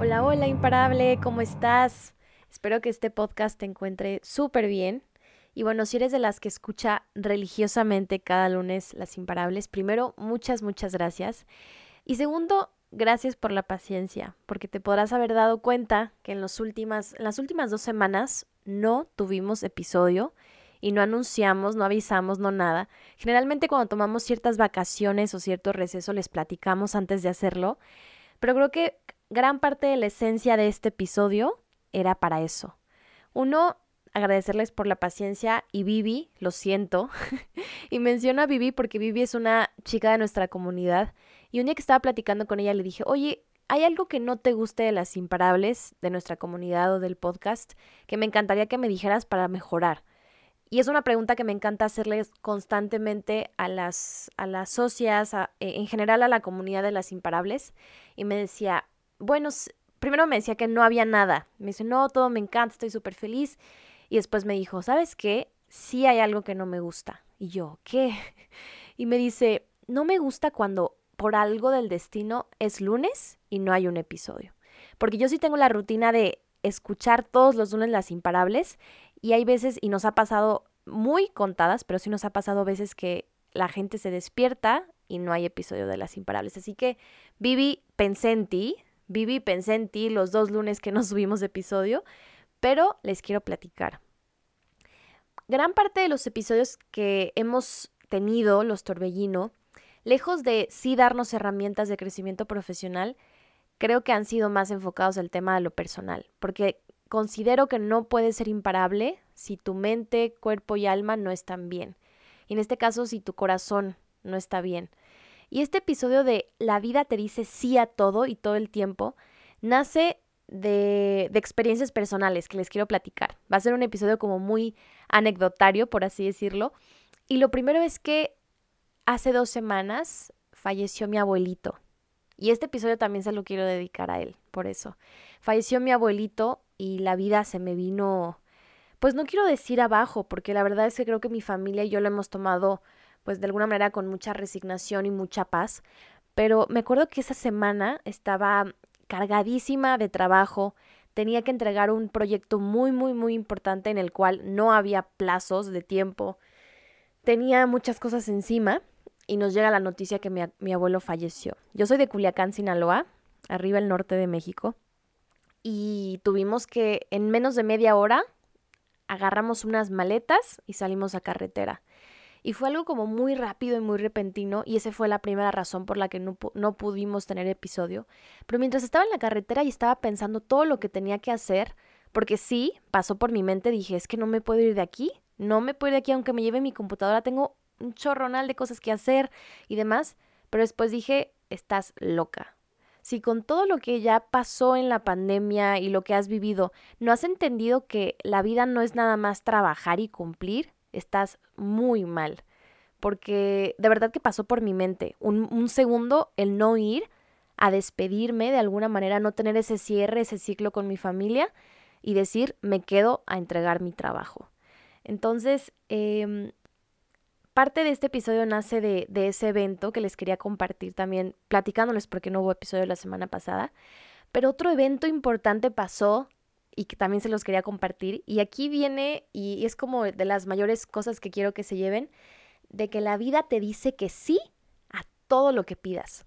Hola, hola, imparable, ¿cómo estás? Espero que este podcast te encuentre súper bien. Y bueno, si eres de las que escucha religiosamente cada lunes las imparables, primero, muchas, muchas gracias. Y segundo, gracias por la paciencia, porque te podrás haber dado cuenta que en, los últimas, en las últimas dos semanas no tuvimos episodio y no anunciamos, no avisamos, no nada. Generalmente cuando tomamos ciertas vacaciones o cierto receso les platicamos antes de hacerlo, pero creo que gran parte de la esencia de este episodio era para eso. Uno, agradecerles por la paciencia y Vivi, lo siento. y menciono a Vivi porque Vivi es una chica de nuestra comunidad y un día que estaba platicando con ella le dije, oye, ¿hay algo que no te guste de las imparables de nuestra comunidad o del podcast que me encantaría que me dijeras para mejorar? Y es una pregunta que me encanta hacerles constantemente a las, a las socias, e, en general a la comunidad de las imparables. Y me decía, bueno, primero me decía que no había nada. Me dice, no, todo me encanta, estoy súper feliz. Y después me dijo, ¿sabes qué? Sí hay algo que no me gusta. Y yo, ¿qué? Y me dice, no me gusta cuando por algo del destino es lunes y no hay un episodio. Porque yo sí tengo la rutina de escuchar todos los lunes las imparables y hay veces, y nos ha pasado muy contadas, pero sí nos ha pasado veces que la gente se despierta y no hay episodio de las imparables. Así que, Vivi, pensé en ti, Vivi, pensé en ti los dos lunes que no subimos episodio, pero les quiero platicar. Gran parte de los episodios que hemos tenido, los Torbellino, lejos de sí darnos herramientas de crecimiento profesional, creo que han sido más enfocados al tema de lo personal, porque considero que no puedes ser imparable si tu mente, cuerpo y alma no están bien. Y en este caso, si tu corazón no está bien. Y este episodio de La vida te dice sí a todo y todo el tiempo nace de, de, experiencias personales que les quiero platicar. Va a ser un episodio como muy anecdotario, por así decirlo. Y lo primero es que hace dos semanas falleció mi abuelito. Y este episodio también se lo quiero dedicar a él, por eso. Falleció mi abuelito y la vida se me vino, pues no quiero decir abajo, porque la verdad es que creo que mi familia y yo lo hemos tomado pues de alguna manera con mucha resignación y mucha paz. Pero me acuerdo que esa semana estaba cargadísima de trabajo, tenía que entregar un proyecto muy, muy, muy importante en el cual no había plazos de tiempo, tenía muchas cosas encima y nos llega la noticia que mi, mi abuelo falleció. Yo soy de Culiacán, Sinaloa, arriba el norte de México, y tuvimos que en menos de media hora agarramos unas maletas y salimos a carretera. Y fue algo como muy rápido y muy repentino y esa fue la primera razón por la que no, no pudimos tener episodio. Pero mientras estaba en la carretera y estaba pensando todo lo que tenía que hacer, porque sí, pasó por mi mente, dije, es que no me puedo ir de aquí, no me puedo ir de aquí aunque me lleve mi computadora, tengo un chorronal de cosas que hacer y demás, pero después dije, estás loca. Si con todo lo que ya pasó en la pandemia y lo que has vivido, no has entendido que la vida no es nada más trabajar y cumplir, estás muy mal. Porque de verdad que pasó por mi mente. Un, segundo el no ir a despedirme de alguna manera, no tener ese cierre, ese ciclo con mi familia y decir, me quedo a entregar mi trabajo. Entonces, em, parte de este episodio nace de, de, ese evento que les quería compartir también, platicándoles porque no hubo episodio la semana pasada. Pero otro evento importante pasó y que también se los quería compartir. Y aquí viene, y es como de las mayores cosas que quiero que se lleven, de que la vida te dice que sí a todo lo que pidas.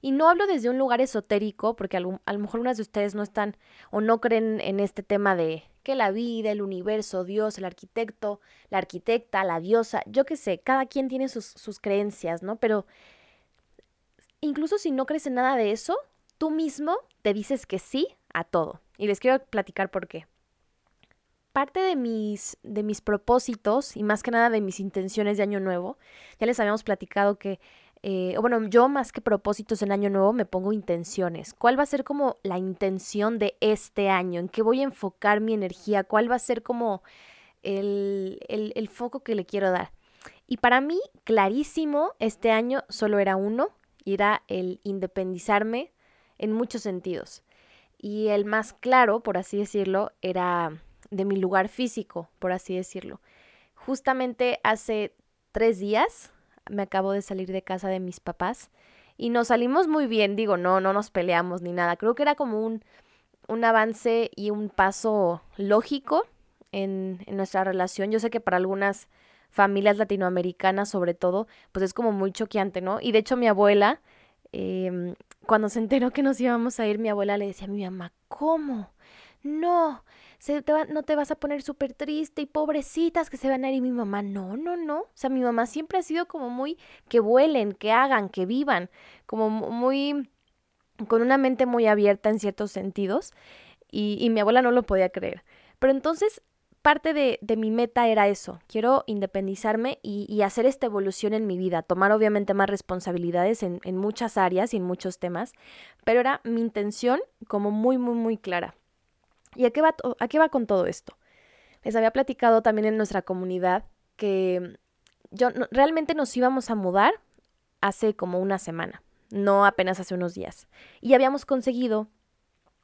Y no hablo desde un lugar esotérico, porque a lo, mejor unas de ustedes no están o no creen en este tema de que la vida, el universo, Dios, el arquitecto, la arquitecta, la diosa, yo qué sé, cada quien tiene sus, sus creencias, ¿no? Pero incluso si no crees en nada de eso, tú mismo te dices que sí a todo. Y les quiero platicar por qué. Parte de mis, de mis propósitos y más que nada de mis intenciones de año nuevo, ya les habíamos platicado que eh, bueno, yo más que propósitos en año nuevo me pongo intenciones. ¿Cuál va a ser como la intención de este año? ¿En qué voy a enfocar mi energía? ¿Cuál va a ser como el, el, el foco que le quiero dar? Y para mí, clarísimo, este año solo era uno, y era el independizarme en muchos sentidos. Y el más claro, por así decirlo, era de mi lugar físico, por así decirlo. Justamente hace tres días me acabo de salir de casa de mis papás y nos salimos muy bien, digo, no, no nos peleamos ni nada. Creo que era como un, un avance y un paso lógico en, en nuestra relación. Yo sé que para algunas familias latinoamericanas sobre todo, pues es como muy choqueante, ¿no? Y de hecho mi abuela, em, cuando se enteró que nos íbamos a ir, mi abuela le decía a mi mamá, ¿cómo? No, no te vas a poner súper triste y pobrecitas que se van a ir. Mi mamá, no, no, no. O sea, mi mamá siempre ha sido como muy que vuelen, que hagan, que vivan, como muy, con una mente muy abierta en ciertos sentidos. Y mi abuela no lo podía creer. Pero entonces parte de, mi meta era eso, quiero independizarme y, hacer esta evolución en mi vida, tomar obviamente más responsabilidades en, muchas áreas y en muchos temas, pero era mi intención como muy, muy, muy clara. ¿Y a qué va, a qué va con todo esto? Les había platicado también en nuestra comunidad que yo realmente nos íbamos a mudar hace como una semana, no apenas hace unos días. Y habíamos conseguido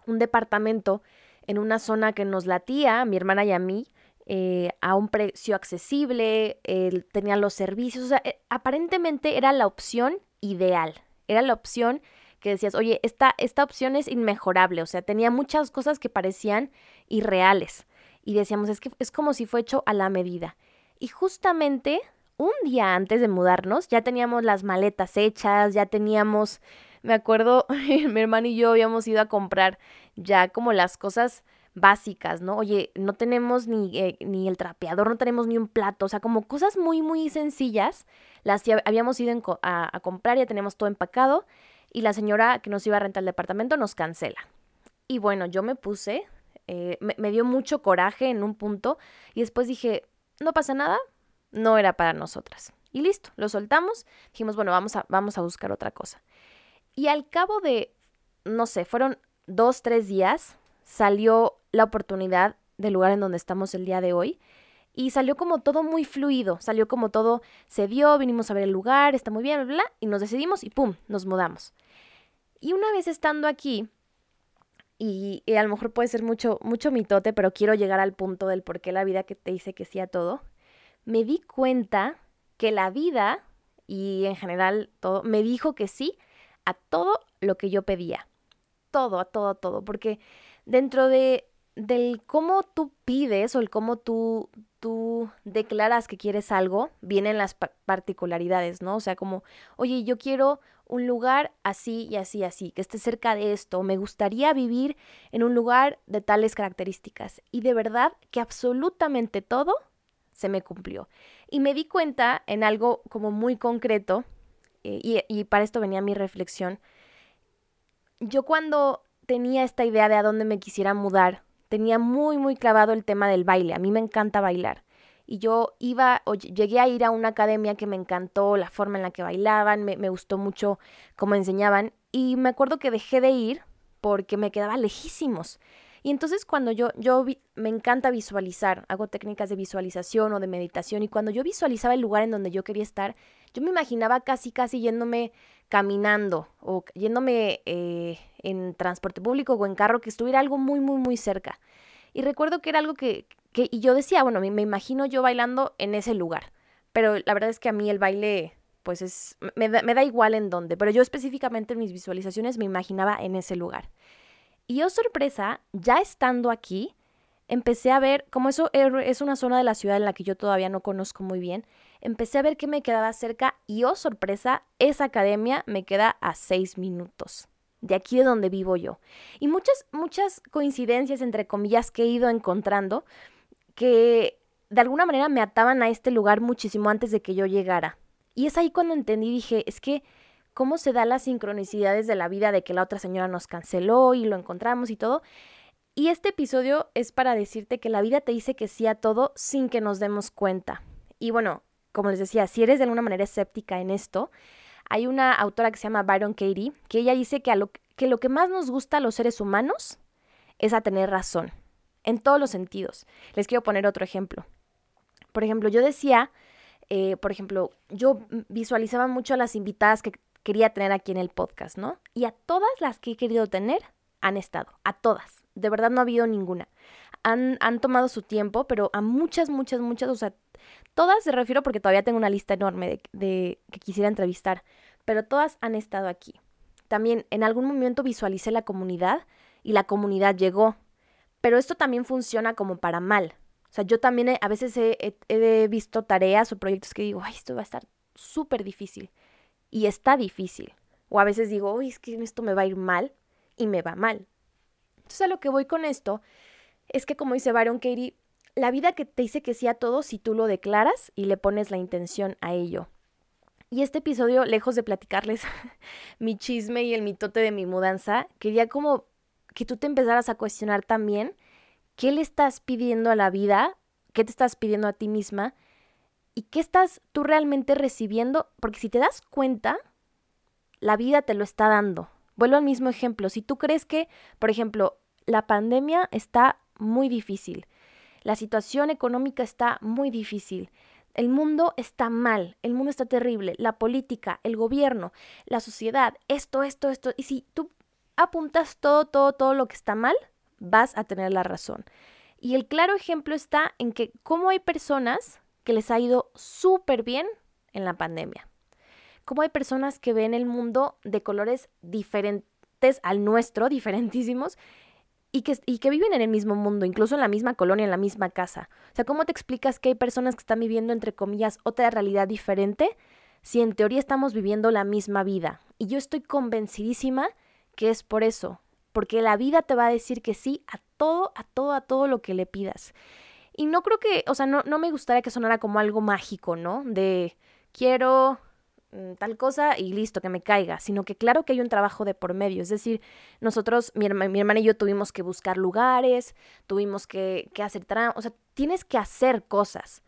un departamento en una zona que nos latía, mi hermana y a mí, eh, a un precio accesible, eh, tenía los servicios, o sea, eh, aparentemente era la opción ideal, era la opción que decías, oye, esta, esta opción es inmejorable, o sea, tenía muchas cosas que parecían irreales y decíamos, es que es como si fue hecho a la medida. Y justamente un día antes de mudarnos ya teníamos las maletas hechas, ya teníamos me acuerdo, mi hermano y yo habíamos ido a comprar ya como las cosas básicas, ¿no? Oye, no tenemos ni, eh, ni el trapeador, no tenemos ni un plato, o sea, como cosas muy, muy sencillas, las habíamos ido a, comprar, ya tenemos todo empacado y la señora que nos iba a rentar el departamento nos cancela. Y bueno, yo me puse, eh, me, me dio mucho coraje en un punto y después dije, no pasa nada, no era para nosotras. Y listo, lo soltamos, dijimos, bueno, vamos a, vamos a buscar otra cosa. Y al cabo de, no sé, fueron dos, tres días, salió la oportunidad del lugar en donde estamos el día de hoy. Y salió como todo muy fluido, salió como todo se dio, vinimos a ver el lugar, está muy bien, bla, bla, y nos decidimos y pum, nos mudamos. Y una vez estando aquí, y, y, a lo mejor puede ser mucho, mucho mitote, pero quiero llegar al punto del por qué la vida que te dice que sí a todo, me di cuenta que la vida, y en general todo, me dijo que sí a todo lo que yo pedía. Todo, a todo, a todo. Porque dentro de del cómo tú pides o el cómo tú, tú declaras que quieres algo, vienen las particularidades, ¿no? O sea, como, oye, yo quiero un lugar así y así, así, que esté cerca de esto, me gustaría vivir en un lugar de tales características. Y de verdad que absolutamente todo se me cumplió. Y me di cuenta en algo como muy concreto eh, y, para esto venía mi reflexión, yo cuando tenía esta idea de a dónde me quisiera mudar, tenía muy, muy clavado el tema del baile. A mí me encanta bailar. Y yo iba, o llegué a ir a una academia que me encantó, la forma en la que bailaban, me, me gustó mucho cómo enseñaban. Y me acuerdo que dejé de ir porque me quedaba lejísimos. Y entonces cuando yo, yo me encanta visualizar, hago técnicas de visualización o de meditación, y cuando yo visualizaba el lugar en donde yo quería estar, yo me imaginaba casi, casi yéndome caminando o yéndome eh, en transporte público o en carro, que estuviera algo muy, muy, muy cerca. Y recuerdo que era algo que, que y yo decía, bueno, me, me imagino yo bailando en ese lugar, pero la verdad es que a mí el baile pues es, me me da, igual en dónde, pero yo específicamente en mis visualizaciones me imaginaba en ese lugar. Y oh, sorpresa, ya estando aquí, empecé a ver, como eso er, es una zona de la ciudad en la que yo todavía no conozco muy bien, empecé a ver que me quedaba cerca y oh sorpresa, esa academia me queda a seis minutos de aquí de donde vivo yo. Y muchas, muchas coincidencias, entre comillas, que he ido encontrando que de alguna manera me ataban a este lugar muchísimo antes de que yo llegara. Y es ahí cuando entendí, dije, es que cómo se dan las sincronicidades de la vida de que la otra señora nos canceló y lo encontramos y todo. Y este episodio es para decirte que la vida te dice que sí a todo sin que nos demos cuenta. Y bueno, como les decía, si eres de alguna manera escéptica en esto, Hay una autora que se llama Byron Katie, que ella dice que, lo, que lo que más nos gusta a los seres humanos es a tener razón, en todos los sentidos. Les quiero poner otro ejemplo. Por ejemplo, yo decía, eh, por ejemplo, yo visualizaba mucho a las invitadas que quería tener aquí en el podcast, ¿no? Y a todas las que he querido tener han estado, a todas. De verdad no ha habido ninguna. Han, han tomado su tiempo, pero a muchas, muchas, muchas, o sea, todas se refiero porque todavía tengo una lista enorme de, que quisiera entrevistar, pero todas han estado aquí. También en algún momento visualicé la comunidad y la comunidad llegó, pero esto también funciona como para mal. O sea, yo también a veces he, visto tareas o proyectos que digo, ay, esto va a estar súper difícil. Y está difícil. O a veces digo, uy, es que esto me va a ir mal y me va mal. Entonces a lo que voy con esto es que como dice Byron Katie, la vida que te dice que sí a todo si tú lo declaras y le pones la intención a ello. Y este episodio, lejos de platicarles mi chisme y el mitote de mi mudanza, quería como que tú te empezaras a cuestionar también qué le estás pidiendo a la vida, qué te estás pidiendo a ti misma y qué estás tú realmente recibiendo, porque si te das cuenta, la vida te lo está dando. Vuelvo al mismo ejemplo, si tú crees que, por ejemplo, la pandemia está muy difícil, la situación económica está muy difícil, el mundo está mal, el mundo está terrible, la política, el gobierno, la sociedad, esto, esto, esto, y si tú apuntas todo, todo, todo lo que está mal, vas a tener la razón. Y el claro ejemplo está en que cómo hay personas que les ha ido súper bien en la pandemia. Cómo hay personas que ven el mundo de colores diferentes al nuestro, diferentísimos, y que, y que viven en el mismo mundo, incluso en la misma colonia, en la misma casa. O sea, ¿cómo te explicas que hay personas que están viviendo, entre comillas, otra realidad diferente si en teoría estamos viviendo la misma vida? Y yo estoy convencidísima que es por eso, porque la vida te va a decir que sí a todo, a todo, a todo lo que le pidas. Y no creo que, o sea, no, no me gustaría que sonara como algo mágico, ¿no? De quiero mm, tal cosa y listo, que me caiga, sino que claro que hay un trabajo de por medio, es decir, nosotros, mi, mi hermana y yo tuvimos que buscar lugares, tuvimos que, que hacer, o sea, tienes que hacer cosas,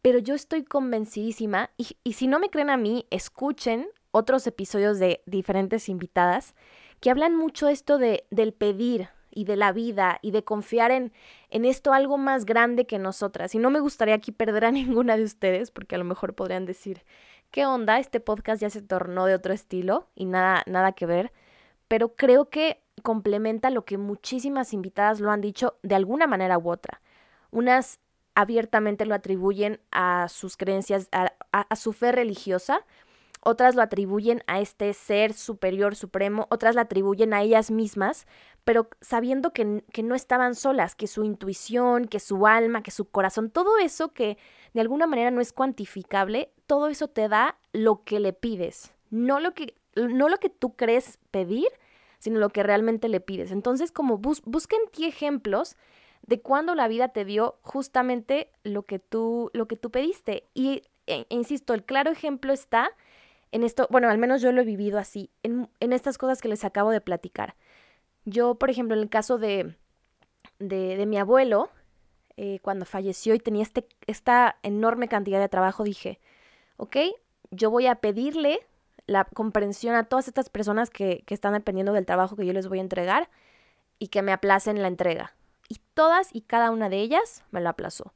pero yo estoy convencidísima, y, y si no me creen a mí, escuchen otros episodios de diferentes invitadas que hablan mucho esto de, del pedir y de la vida y de confiar en, en esto algo más grande que nosotras. Y no me gustaría aquí perder a ninguna de ustedes, porque a lo mejor podrían decir, ¿qué onda? Este podcast ya se tornó de otro estilo y nada, nada que ver. Pero creo que complementa lo que muchísimas invitadas lo han dicho de alguna manera u otra. Unas abiertamente lo atribuyen a sus creencias, a su fe religiosa, otras lo atribuyen a este ser superior supremo, otras lo atribuyen a ellas mismas, pero sabiendo que, que, no estaban solas, que su intuición, que su alma, que su corazón, todo eso que de alguna manera no es cuantificable, todo eso te da lo que le pides, no lo que, no lo que tú crees pedir, sino lo que realmente le pides. Entonces, como bus busca en ti ejemplos de cuando la vida te dio justamente lo que tú, lo que tú pediste. Y, e, insisto, el claro ejemplo está en esto, bueno, al menos yo lo he vivido así, en, estas cosas que les acabo de platicar. Yo, por ejemplo, en el caso de, de, mi abuelo, eh, cuando falleció y tenía este, esta enorme cantidad de trabajo, dije, ok, yo voy a pedirle la comprensión a todas estas personas que, que están dependiendo del trabajo que yo les voy a entregar y que me aplacen la entrega. Y todas y cada una de ellas me lo aplazó.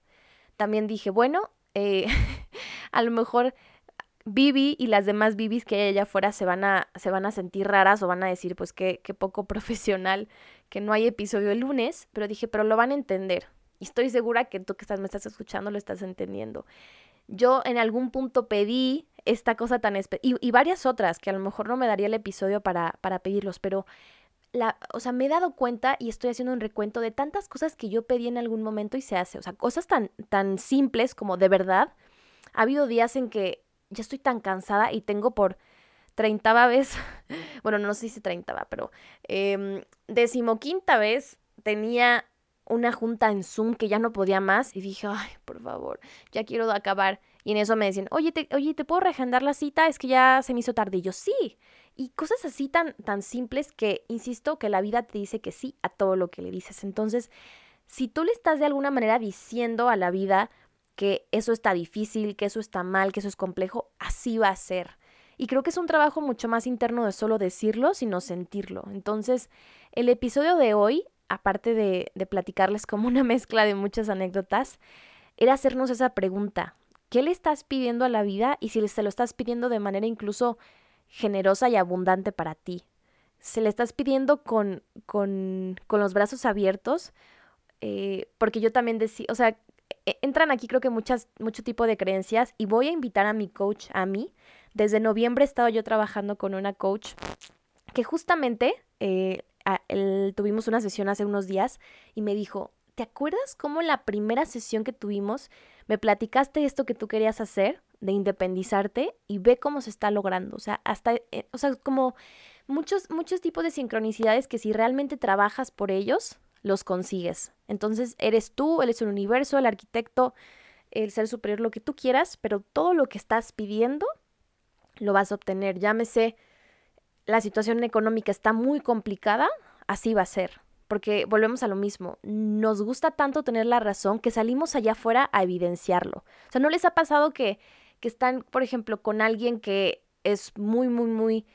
También dije, bueno, eh, a lo mejor Vivi y las demás Vivis que hay allá afuera se van a, se van a sentir raras o van a decir, pues qué, qué poco profesional que no hay episodio el lunes, pero dije, pero lo van a entender. Y estoy segura que tú que me estás escuchando lo estás entendiendo. Yo en algún punto pedí esta cosa tan y, y varias otras que a lo mejor no me daría el episodio para, para pedirlos, pero la, o sea, me he dado cuenta y estoy haciendo un recuento de tantas cosas que yo pedí en algún momento y se hace. O sea, cosas tan, tan simples como de verdad. Ha habido días en que ya estoy tan cansada y tengo por treintava vez, bueno, no sé si treintava, pero eh, decimoquinta vez tenía una junta en Zoom que ya no podía más y dije, ay, por favor, ya quiero acabar. Y en eso me decían, oye, te, oye, ¿te puedo reagendar la cita? Es que ya se me hizo tarde. Y yo, sí. Y cosas así tan, tan simples que, insisto, que la vida te dice que sí a todo lo que le dices. Entonces, si tú le estás de alguna manera diciendo a la vida, que eso está difícil, que eso está mal, que eso es complejo, así va a ser. Y creo que es un trabajo mucho más interno de solo decirlo, sino sentirlo. Entonces, el episodio de hoy, aparte de, de platicarles como una mezcla de muchas anécdotas, era hacernos esa pregunta. ¿Qué le estás pidiendo a la vida y si se lo estás pidiendo de manera incluso generosa y abundante para ti? ¿Se le estás pidiendo con, con, con los brazos abiertos? Eh, porque yo también decía, o sea, entran aquí creo que muchas, mucho tipo de creencias y voy a invitar a mi coach, a mí. Desde noviembre he estado yo trabajando con una coach que justamente eh, tuvimos una sesión hace unos días y me dijo, ¿te acuerdas cómo la primera sesión que tuvimos me platicaste esto que tú querías hacer, de independizarte y ve cómo se está logrando? O sea, hasta, eh, o sea, como muchos, muchos tipos de sincronicidades que si realmente trabajas por ellos, los consigues. Entonces eres tú, eres el universo, el arquitecto, el ser superior, lo que tú quieras, pero todo lo que estás pidiendo lo vas a obtener. Llámese, la situación económica está muy complicada, así va a ser. Porque volvemos a lo mismo, nos gusta tanto tener la razón que salimos allá afuera a evidenciarlo. O sea, ¿no les ha pasado que, que están, por ejemplo, con alguien que es muy, muy, muy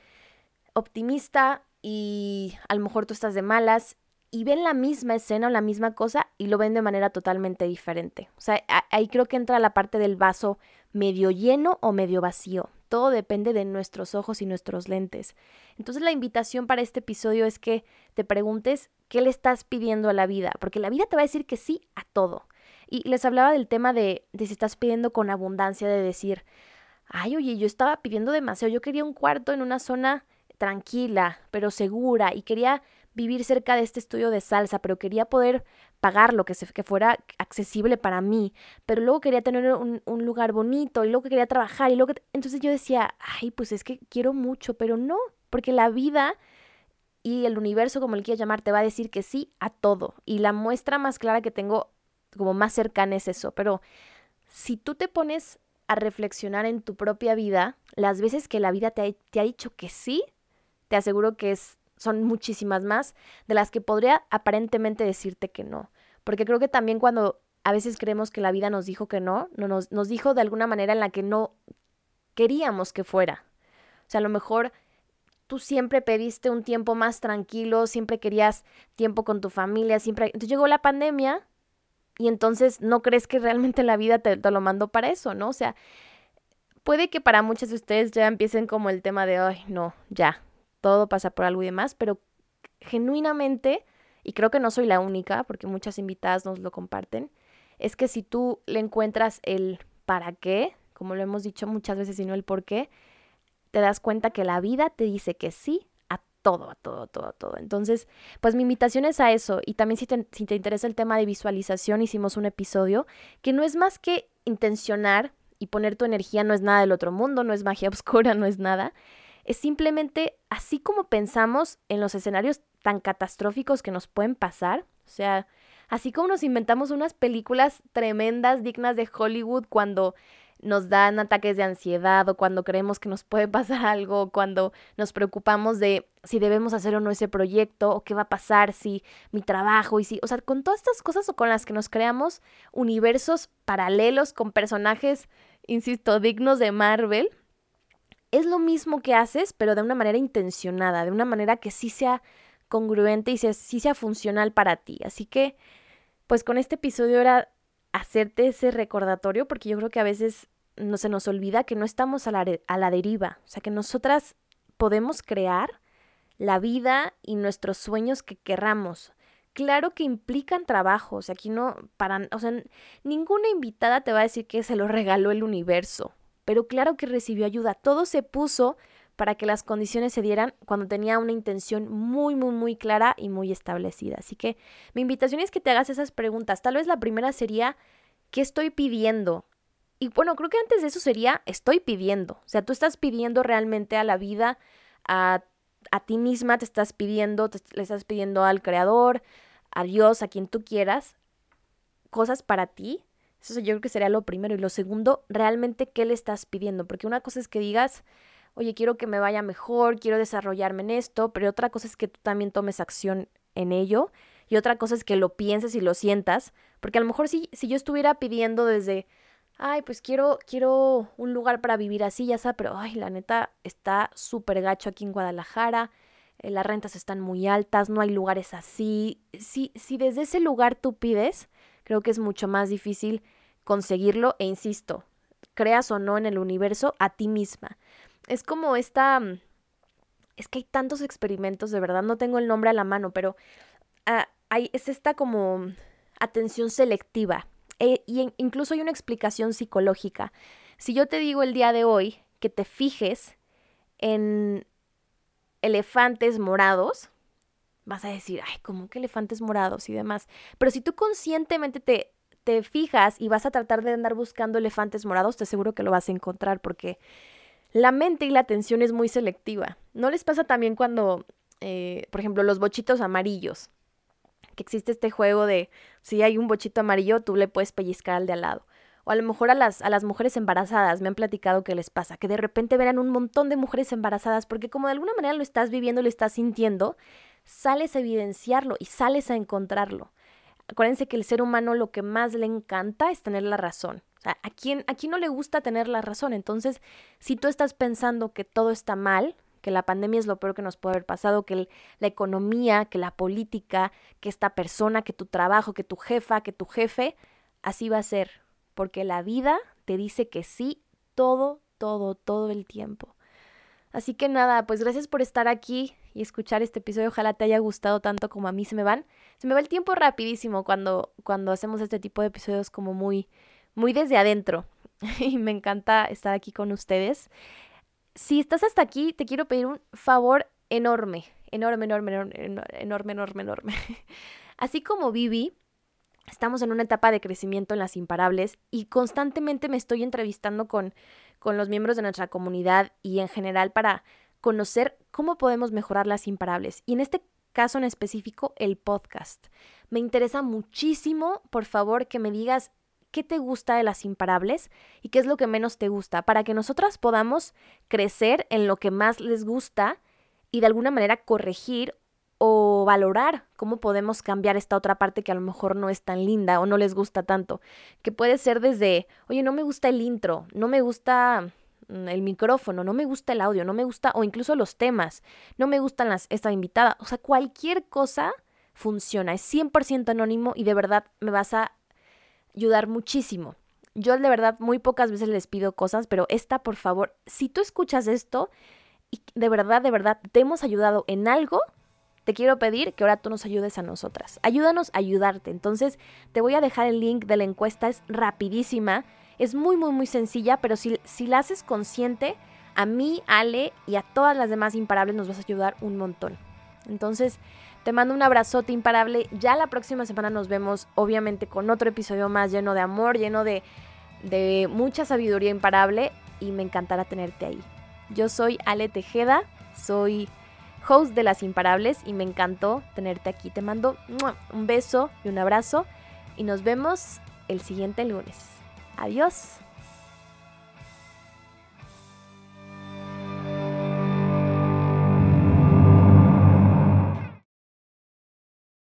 optimista y a lo mejor tú estás de malas y ven la misma escena o la misma cosa y lo ven de manera totalmente diferente. O sea, ahí creo que entra la parte del vaso medio lleno o medio vacío. Todo depende de nuestros ojos y nuestros lentes. Entonces la invitación para este episodio es que te preguntes qué le estás pidiendo a la vida, porque la vida te va a decir que sí a todo. Y les hablaba del tema de, de si estás pidiendo con abundancia, de decir, ay, oye, yo estaba pidiendo demasiado, yo quería un cuarto en una zona tranquila, pero segura, y quería vivir cerca de este estudio de salsa, pero quería poder pagar lo que, se, que fuera accesible para mí, pero luego quería tener un, un, lugar bonito y luego quería trabajar y luego... Entonces yo decía, ay, pues es que quiero mucho, pero no, porque la vida y el universo, como le quieras llamar, te va a decir que sí a todo. Y la muestra más clara que tengo como más cercana es eso, pero si tú te pones a reflexionar en tu propia vida, las veces que la vida te ha, te ha dicho que sí, te aseguro que es son muchísimas más de las que podría aparentemente decirte que no. Porque creo que también cuando a veces creemos que la vida nos dijo que no, no nos, nos dijo de alguna manera en la que no queríamos que fuera. O sea, a lo mejor tú siempre pediste un tiempo más tranquilo, siempre querías tiempo con tu familia, siempre... Entonces llegó la pandemia y entonces no crees que realmente la vida te, te, lo mandó para eso, ¿no? O sea, puede que para muchos de ustedes ya empiecen como el tema de, ay, no, ya, todo pasa por algo y demás, pero genuinamente, y creo que no soy la única, porque muchas invitadas nos lo comparten, es que si tú le encuentras el para qué, como lo hemos dicho muchas veces y no el por qué, te das cuenta que la vida te dice que sí a todo, a todo, a todo, a todo. Entonces, pues mi invitación es a eso. Y también si te, si te interesa el tema de visualización, hicimos un episodio que no es más que intencionar y poner tu energía, no es nada del otro mundo, no es magia oscura, no es nada es simplemente así como pensamos en los escenarios tan catastróficos que nos pueden pasar, o sea, así como nos inventamos unas películas tremendas, dignas de Hollywood, cuando nos dan ataques de ansiedad o cuando creemos que nos puede pasar algo, cuando nos preocupamos de si debemos hacer o no ese proyecto o qué va a pasar si mi trabajo y si, o sea, con todas estas cosas o con las que nos creamos universos paralelos con personajes, insisto, dignos de Marvel, es lo mismo que haces, pero de una manera intencionada, de una manera que sí sea congruente y sí sea funcional para ti. Así que, pues con este episodio era hacerte ese recordatorio, porque yo creo que a veces no se nos olvida que no estamos a la, a la deriva, o sea, que nosotras podemos crear la vida y nuestros sueños que querramos. Claro que implican trabajo, o sea, aquí no, para, o sea, ninguna invitada te va a decir que se lo regaló el universo pero claro que recibió ayuda. Todo se puso para que las condiciones se dieran cuando tenía una intención muy, muy, muy clara y muy establecida. Así que mi invitación es que te hagas esas preguntas. Tal vez la primera sería, ¿qué estoy pidiendo? Y bueno, creo que antes de eso sería, estoy pidiendo. O sea, tú estás pidiendo realmente a la vida, a, a ti misma, te estás pidiendo, te, le estás pidiendo al Creador, a Dios, a quien tú quieras, cosas para ti. Eso yo creo que sería lo primero. Y lo segundo, realmente, ¿qué le estás pidiendo? Porque una cosa es que digas, oye, quiero que me vaya mejor, quiero desarrollarme en esto, pero otra cosa es que tú también tomes acción en ello. Y otra cosa es que lo pienses y lo sientas. Porque a lo mejor si, si yo estuviera pidiendo desde, ay, pues quiero, quiero un lugar para vivir así, ya sea, pero, ay, la neta, está súper gacho aquí en Guadalajara, eh, las rentas están muy altas, no hay lugares así. Si, si desde ese lugar tú pides, creo que es mucho más difícil conseguirlo, e insisto, creas o no en el universo, a ti misma. Es como esta... Mm, es que hay tantos experimentos, de verdad, no tengo el nombre a la mano, pero ah, hay, es esta como atención selectiva e, y incluso hay una explicación psicológica. Si yo te digo el día de hoy que te fijes en elefantes morados, vas a decir, ay, ¿cómo que elefantes morados y demás? Pero si tú conscientemente te, te fijas y vas a tratar de andar buscando elefantes morados, te aseguro que lo vas a encontrar porque la mente y la atención es muy selectiva. ¿No les pasa también cuando, eh, por ejemplo, los bochitos amarillos? que existe este juego de si hay un bochito amarillo, tú le puedes pellizcar al de al lado. O a lo mejor a las, a las mujeres embarazadas me han platicado que les pasa, que de repente verán un montón de mujeres embarazadas, porque como de alguna manera lo estás viviendo, lo estás sintiendo, sales a evidenciarlo y sales a encontrarlo. Acuérdense que el ser humano lo que más le encanta es tener la razón. O sea, ¿a quién, a quién no le gusta tener la razón? Entonces, si tú estás pensando que todo está mal, que la pandemia es lo peor que nos puede haber pasado, que la economía, que la política, que esta persona, que tu trabajo, que tu jefa, que tu jefe, así va a ser, porque la vida te dice que sí todo, todo, todo el tiempo. Así que nada, pues gracias por estar aquí y escuchar este episodio. Ojalá te haya gustado tanto como a mí se me van. Se me va el tiempo rapidísimo cuando, cuando hacemos este tipo de episodios como muy, muy desde adentro. y me encanta estar aquí con ustedes si estás hasta aquí, te quiero pedir un favor enorme, enorme, enorme, enorme, enorme, enorme, enorme. Así como Vivi, estamos en una etapa de crecimiento en las imparables y constantemente me estoy entrevistando con, con los miembros de nuestra comunidad y en general para conocer cómo podemos mejorar las imparables. Y en este caso en específico, el podcast. Me interesa muchísimo, por favor, que me digas qué te gusta de las imparables y qué es lo que menos te gusta, para que nosotras podamos crecer en lo que más les gusta y de alguna manera corregir o valorar cómo podemos cambiar esta otra parte que a lo mejor no es tan linda o no les gusta tanto, que puede ser desde, oye, no me gusta el intro, no me gusta mm, el micrófono, no me gusta el audio, no me gusta, o incluso los temas, no me gustan las, esta invitada, o sea, cualquier cosa funciona, es 100% anónimo y de verdad me vas a ayudar muchísimo. Yo de verdad muy pocas veces les pido cosas, pero esta, por favor, si tú escuchas esto y de verdad, de verdad te hemos ayudado en algo, te quiero pedir que ahora tú nos ayudes a nosotras. Ayúdanos a ayudarte. Entonces, te voy a dejar el link de la encuesta, es rapidísima, es muy, muy, muy sencilla, pero si, si la haces consciente, a mí, Ale y a todas las demás imparables nos vas a ayudar un montón. Entonces, te mando un abrazote imparable. Ya la próxima semana nos vemos, obviamente, con otro episodio más lleno de amor, lleno de, de mucha sabiduría imparable y me encantará tenerte ahí. Yo soy Ale Tejeda, soy host de Las Imparables y me encantó tenerte aquí. Te mando un beso y un abrazo y nos vemos el siguiente lunes. Adiós.